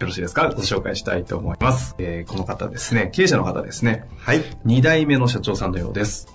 よろしいですか？ご紹介したいと思います。えー、この方ですね、経営者の方ですね。はい。2代目の社長さんのようです。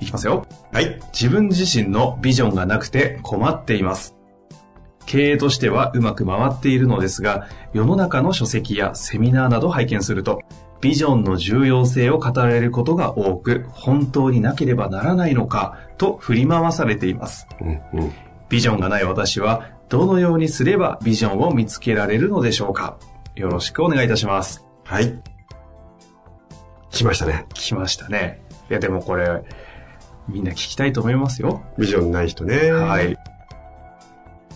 いきますよ。はい。自分自身のビジョンがなくて困っています。経営としてはうまく回っているのですが、世の中の書籍やセミナーなど拝見すると、ビジョンの重要性を語られることが多く、本当になければならないのか、と振り回されています。うんうん。ビジョンがない私は、どのようにすればビジョンを見つけられるのでしょうか？よろしくお願いいたします。はい。来ましたね。来ましたね。いや、でもこれ、みんな聞きたいと思いますよ。ビジョンない人ね。はい。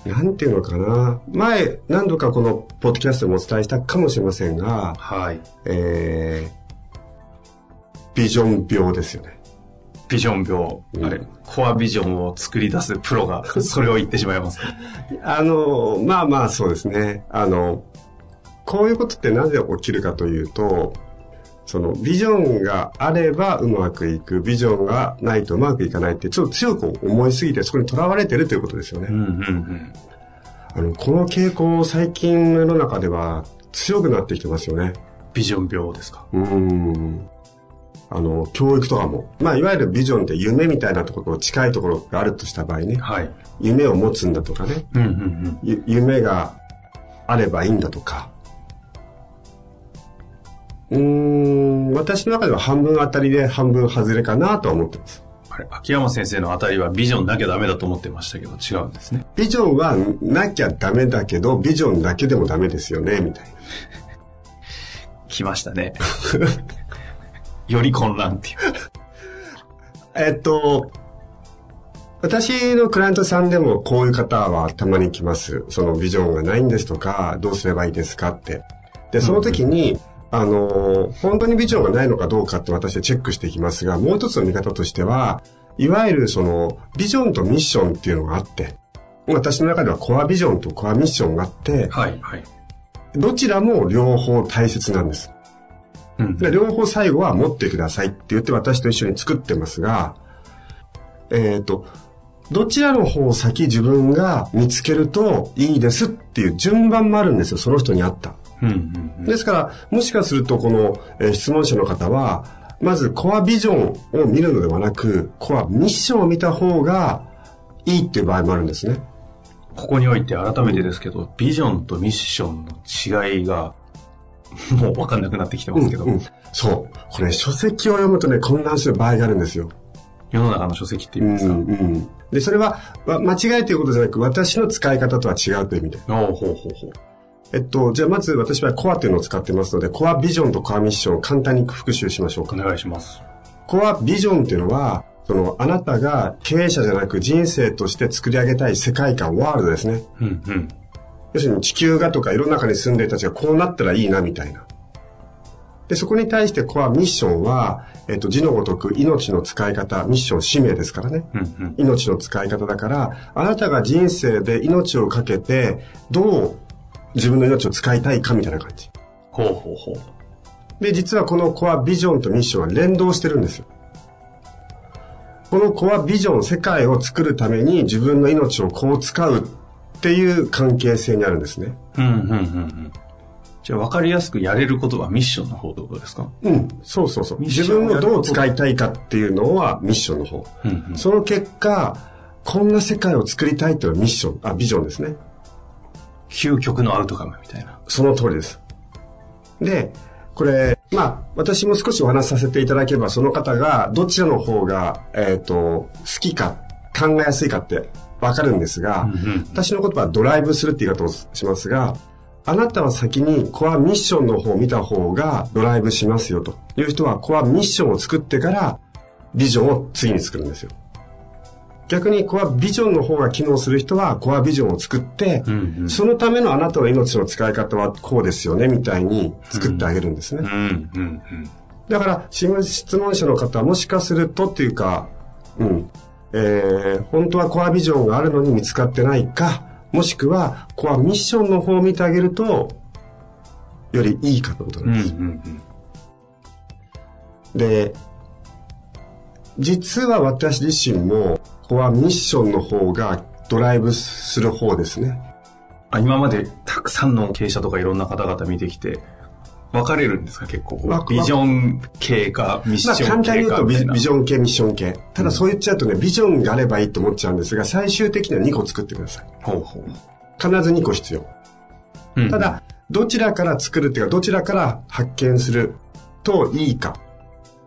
なんていうのかな。前、何度かこのポッドキャストでもお伝えしたかもしれませんが、はい。えー、ビジョン病ですよね。ビジョン病、うんあれ、コアビジョンを作り出すプロが、それを言ってしまいます。あの、まあまあそうですね。あの、こういうことってなぜ起きるかというと、そのビジョンがあればうまくいく、ビジョンがないとうまくいかないってちょっと強く思いすぎてそこにとらわれてるということですよね。うんうんうん。あの、この傾向最近の世の中では強くなってきてますよね。ビジョン病ですか？うーん。あの、教育とかも。まあ、いわゆるビジョンって夢みたいなところと近いところがあるとした場合ね。はい。夢を持つんだとかね。うんうんうん。ゆ夢があればいいんだとか。うーん、私の中では半分当たりで半分外れかなとは思ってます。あれ、秋山先生のあたりはビジョンなきゃダメだと思ってましたけど、違うんですね。ビジョンはなきゃダメだけど、ビジョンだけでもダメですよね、みたいな。来ましたね。より混乱っていう。えっと、私のクライアントさんでもこういう方はたまに来ます。そのビジョンがないんですとか、どうすればいいですかって。で、その時に、あの、本当にビジョンがないのかどうかって私はチェックしていきますが、もう一つの見方としては、いわゆるその、ビジョンとミッションっていうのがあって、私の中ではコアビジョンとコアミッションがあって、はい、はい。どちらも両方大切なんです。うん。で両方最後は持ってくださいって言って私と一緒に作ってますが、えっ、と、どちらの方を先自分が見つけるといいですっていう順番もあるんですよ、その人に合った。うんうんうん。ですから、もしかするとこの、えー質問者の方は、まずコアビジョンを見るのではなく、コアミッションを見た方がいいっていう場合もあるんですね。ここにおいて改めてですけど、ビジョンとミッションの違いが、もう分かんなくなってきてますけど、うんうんそう。これ書籍を読むとね、混乱する場合があるんですよ。世の中の書籍って意味ですか、うんうん、で、それは、わ間違いということじゃなく、私の使い方とは違うという意味で。おうほうほうほう。えっと、じゃあまず私はコアというのを使ってますので、コアビジョンとコアミッションを簡単に復習しましょうか。お願いします。コアビジョンっていうのは、その、あなたが経営者じゃなく人生として作り上げたい世界観、ワールドですね。うんうん。要するに地球がとか世の中に住んでる人たちがこうなったらいいな、みたいな。で、そこに対してコアミッションは、えっと、字のごとく命の使い方、ミッション、使命ですからね。うんうん。命の使い方だから、あなたが人生で命をかけて、どう自分の命を使いたいかみたいな感じ。ほうほうほう。で、実はこのコアビジョンとミッションは連動してるんですよ。このコアビジョン、世界を作るために自分の命をこう使うっていう関係性にあるんですね。うんうんうんうん。じゃあ分かりやすくやれることはミッションの方ってことですか？うん、そうそうそう。自分をどう使いたいかっていうのはミッションの方。うんうん。その結果、こんな世界を作りたいっていうのはミッション、あ、ビジョンですね。究極のアウトカムみたいな。その通りです。で、これ、まあ、私も少しお話しさせていただければ、その方がどちらの方が、えっ、と、好きか、考えやすいかってわかるんですが、私の言葉はドライブするって言い方をしますが、あなたは先にコアミッションの方を見た方がドライブしますよと。いう人はコアミッションを作ってからビジョンを次に作るんですよ。逆にコアビジョンの方が機能する人はコアビジョンを作って、うんうん。そのためのあなたの命の使い方はこうですよねみたいに作ってあげるんですね。うんうんだから、質問者の方はもしかするとっていうか、うん、えー、本当はコアビジョンがあるのに見つかってないか、もしくはコアミッションの方を見てあげると、よりいいかということうん。うんんなです。うんで、実は私自身もコアミッションの方がドライブする方ですね。あ今までたくさんの経営者とかいろんな方々見てきて、分かれるんですか？結構こわう。ビジョン系か、ミッシまあ簡ョン単に言うとビジョン系、ミッション系。ただそう言っちゃうとね、ビジョンがあればいいと思っちゃうんですが、最終的には2個作ってください。ほうほう。必ず2個必要。うんた、だ、どちらから作るっていうか、どちらから発見するといいか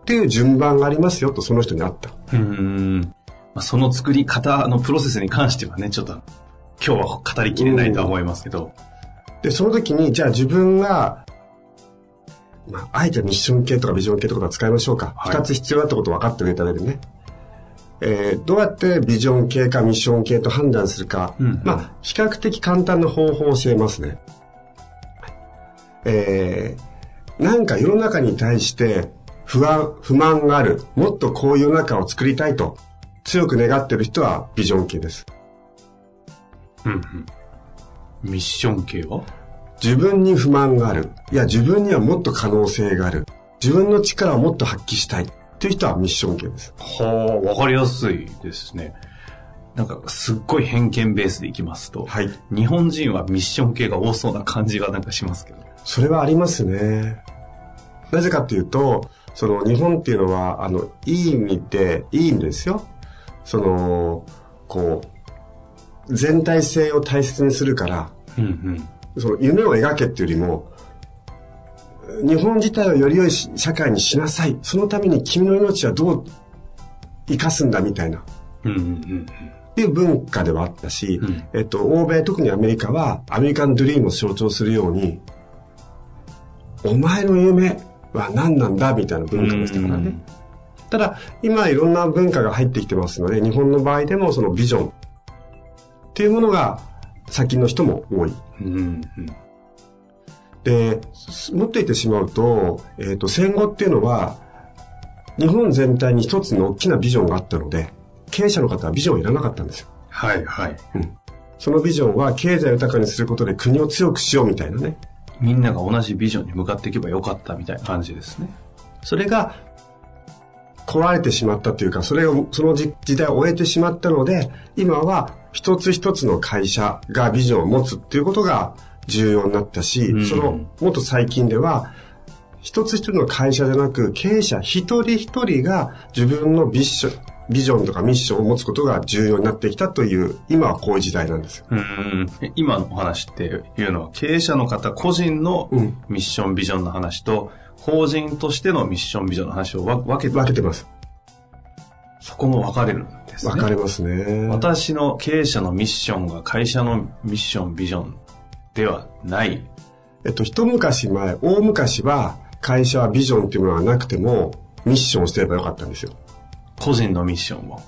っていう順番がありますよと、その人にあった。うん。まあ、その作り方のプロセスに関してはね、ちょっと今日は語りきれないとは思いますけど。で、その時に、じゃあ自分が、まあ、あえてミッション系とかビジョン系とか使いましょうか。はい二、つ必要だってことを分かっておいた上でね。えーどうやってビジョン系かミッション系と判断するか。うんまあ、比較的簡単な方法を教えますね。えーなんか世の中に対して不安、不満がある。もっとこういう世の中を作りたいと強く願ってる人はビジョン系です。うんうん。ミッション系は？自分に不満がある。いや、自分にはもっと可能性がある。自分の力をもっと発揮したい。っていう人はミッション系です。はあ、わかりやすいですね。なんか、すっごい偏見ベースでいきますと、はい。日本人はミッション系が多そうな感じがなんかしますけど。それはありますね。なぜかっていうと、その日本っていうのは、あの、いい意味で、いい意味ですよ。その、こう、全体性を大切にするから、うんうん。その夢を描けっていうよりも、日本自体をより良いし社会にしなさい。そのために君の命はどう生かすんだみたいな。うんうんうん。っていう文化ではあったし、うんえっと、欧米、特にアメリカは、アメリカンドリームを象徴するように、お前の夢は何なんだみたいな文化でしたからね。ただ、今いろんな文化が入ってきてますので、日本の場合でもそのビジョンっていうものが先の人も多い。うんうん。で、もっと言ってしまうと、えっ、と、戦後っていうのは、日本全体に一つの大きなビジョンがあったので、経営者の方はビジョンいらなかったんですよ。はいはい。そのビジョンは経済を豊かにすることで国を強くしようみたいなね。みんなが同じビジョンに向かっていけばよかったみたいな感じですね。それが壊れてしまったというか、それを、その時時代を終えてしまったので、今は一つ一つの会社がビジョンを持つっていうことが重要になったし、うん。その、もっと最近では、一つ一つの会社じゃなく、経営者一人一人が自分のビッション、ビジョンとかミッションを持つことが重要になってきたという、今はこういう時代なんです。よ。うん。え今のお話っていうのは経営者の方個人のうん。ミッションビジョンの話と法人としてのミッションビジョンの話をわ分けて分けてます。そこも分かれるんですね。分かれますね。私の経営者のミッションが会社のミッションビジョンではない。えっと、一昔前、大昔は、会社はビジョンっていうものがなくても、ミッションをすればよかったんですよ。個人のミッションを。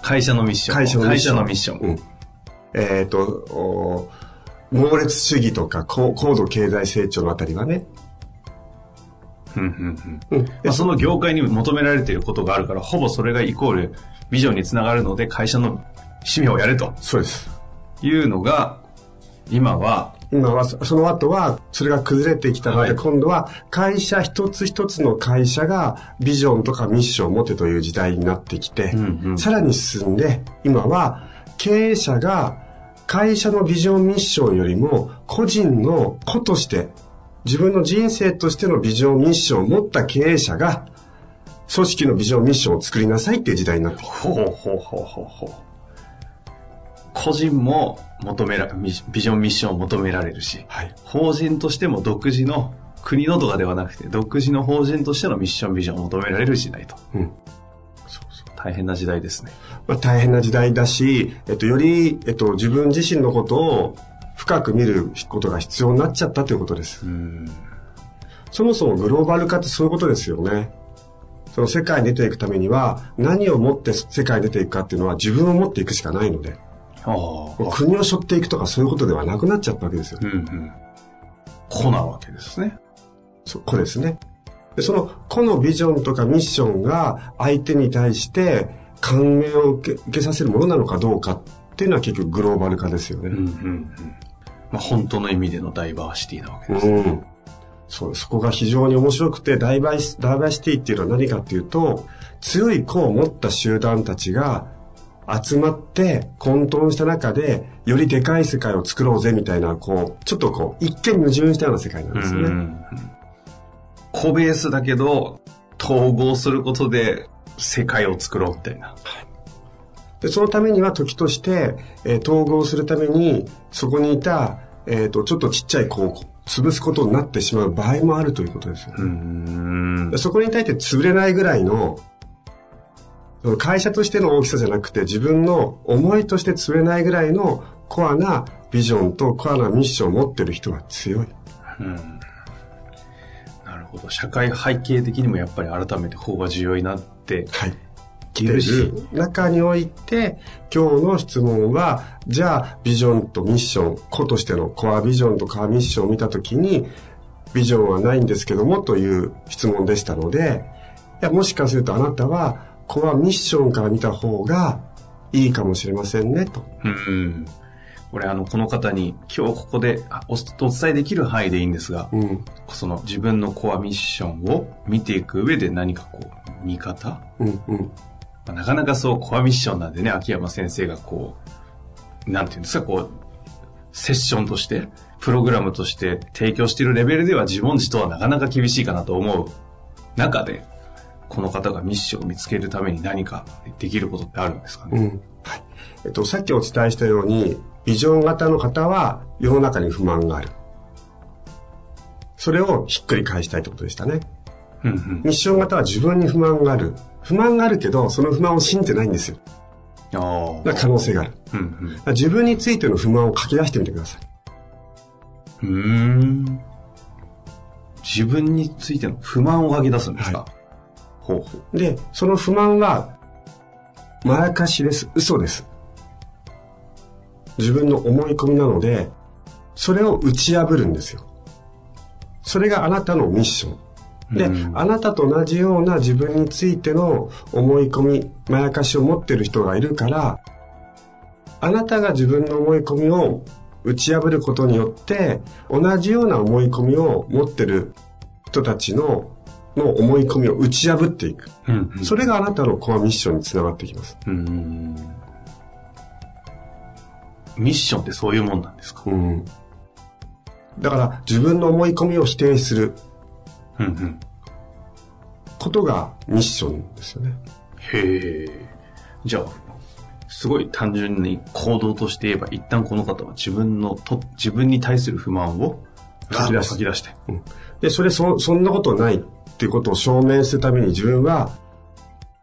会社のミッションを。会社のミッション。会社のミッション。うん。えっ、と、お猛烈主義とか高高度経済成長のあたりはね。その業界に求められていることがあるから、ほぼそれがイコールビジョンにつながるので、会社の使命をやれと。そうです。いうのが、今は、今は、そその後は、それが崩れてきたので、はい。今度は会社一つ一つの会社がビジョンとかミッションを持てという時代になってきて、うんうん。さらに進んで、今は経営者が会社のビジョンミッションよりも個人の個として、自分の人生としてのビジョンミッションを持った経営者が、組織のビジョンミッションを作りなさいっていう時代になって。ほうほうほうほうほう。個人も求めら、ミビジョンミッションを求められるし、はい。法人としても独自の国のとかではなくて、独自の法人としてのミッションビジョンを求められる時代と。うん。大変な時代ですね。まあ、大変な時代だし、えっと、より、えっと、自分自身のことを深く見ることが必要になっちゃったということです。うん。そもそもグローバル化ってそういうことですよね。その世界に出ていくためには、何をもって世界に出ていくかっていうのは自分を持っていくしかないので、国を背負っていくとかそういうことではなくなっちゃったわけですよう。んうん。子なわけですね。そこですね。でその個のビジョンとかミッションが相手に対して感銘を受け受けさせるものなのかどうかっていうのは結局グローバル化ですよね。うんうんうん。まあ本当の意味でのダイバーシティなわけうです。ん。そう、そこが非常に面白くて、ダイバーシダイバーシティっていうのは何かっていうと、強い個を持った集団たちが集まって混沌した中で、よりでかい世界を作ろうぜみたいな、こう、ちょっとこう、一見矛盾したような世界なんですよね。うんうん個ベースだけど、統合することで世界を作ろうみたいな。で、そのためには時として、えー統合するために、そこにいた、えっ、と、ちょっとちっちゃい子を潰すことになってしまう場合もあるということですよね。そこに対して潰れないぐらいの、会社としての大きさじゃなくて自分の思いとして潰れないぐらいのコアなビジョンとコアなミッションを持ってる人は強い。なるほど。社会背景的にもやっぱり改めて法が重要になってはい。いる中において、今日の質問は、じゃあ、ビジョンとミッション、個としてのコアビジョンとコアミッションを見たときに、ビジョンはないんですけどもという質問でしたので、いやもしかするとあなたは、コアミッションから見た方がいいかもしれませんね、と。うん。俺、あの、この方に今日ここでお伝えできる範囲でいいんですが、うん。その自分のコアミッションを見ていく上で何かこう、見方？うん、うん。まあなかなかそう、コアミッションなんでね、秋山先生がこう、なんていうんですか、こう、セッションとして、プログラムとして提供しているレベルでは自問自答はなかなか厳しいかなと思う中で、この方がミッションを見つけるために何かできることってあるんですかね、うん。はい。えっと、さっきお伝えしたように、ビジョン型の方は世の中に不満がある。それをひっくり返したいってことでしたね。うんうんミッション型は自分に不満がある。不満があるけど、その不満を信じてないんですよ。ああだから可能性がある。うんうん自分についての不満を書き出してみてください。うーん。自分についての不満を書き出すんですか、はほうほう。で、その不満は、まやかしです。嘘です。自分の思い込みなので、それを打ち破るんですよ。それがあなたのミッション。で、うんあなたと同じような自分についての思い込み、まやかしを持ってる人がいるから、あなたが自分の思い込みを打ち破ることによって、同じような思い込みを持ってる人たちの、の思い込みを打ち破っていく。うんうんそれがあなたのコアミッションにつながってきます。ミッションってそういうもんなんですか？うん。だから自分の思い込みを否定するうんうん。ことがミッションですよね。へえ。じゃあ、すごい単純に行動として言えば、一旦この方は自分のと、自分に対する不満を書き出す書き出して。うんで、それそ、そんなことないっていうことを証明するために自分は、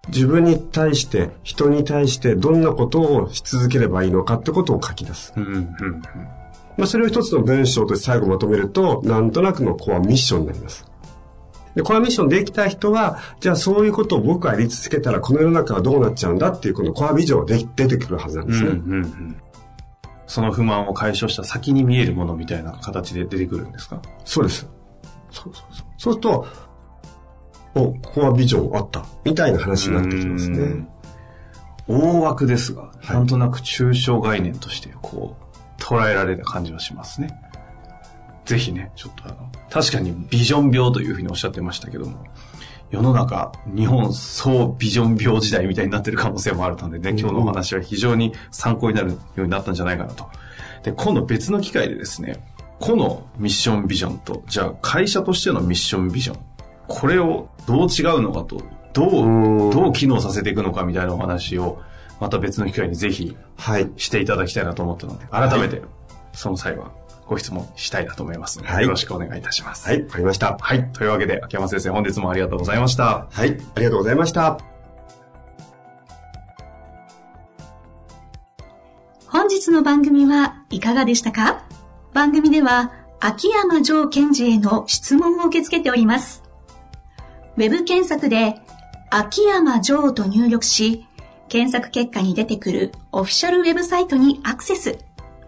自分に対して、人に対してどんなことをし続ければいいのかってことを書き出す。うんうんうん。まあ、それを一つの文章として最後まとめると、なんとなくのコアミッションになります。で、コアミッションできた人は、じゃあそういうことを僕はやり続けたらこの世の中はどうなっちゃうんだっていうこのコアビジョンがで出てくるはずなんですね。うんうんうん。その不満を解消した先に見えるものみたいな形で出てくるんですか？そうです。そうそうそう。そうすると、お、コアビジョンあった。みたいな話になってきますねうん。大枠ですが、はいなんとなく抽象概念として、こう、捉えられた感じはしますね。ぜひね、ちょっとあの、確かにビジョン病というふうにおっしゃってましたけども、世の中、日本総ビジョン病時代みたいになってる可能性もあるのでね、今日のお話は非常に参考になるようになったんじゃないかなと。で、今度別の機会でですね、このミッションビジョンと、じゃあ会社としてのミッションビジョン、これをどう違うのかと、どうんう、どう機能させていくのかみたいなお話を、また別の機会にぜひはい。していただきたいなと思ったので、改めて、その際はご質問したいなと思いますので、はいよろしくお願いいたします。はい、わかりました。はい。というわけで、秋山先生、本日もありがとうございました。はい、ありがとうございました。本日の番組はいかがでしたか？番組では秋山城賢治への質問を受け付けております。ウェブ検索で秋山城と入力し、検索結果に出てくるオフィシャルウェブサイトにアクセス。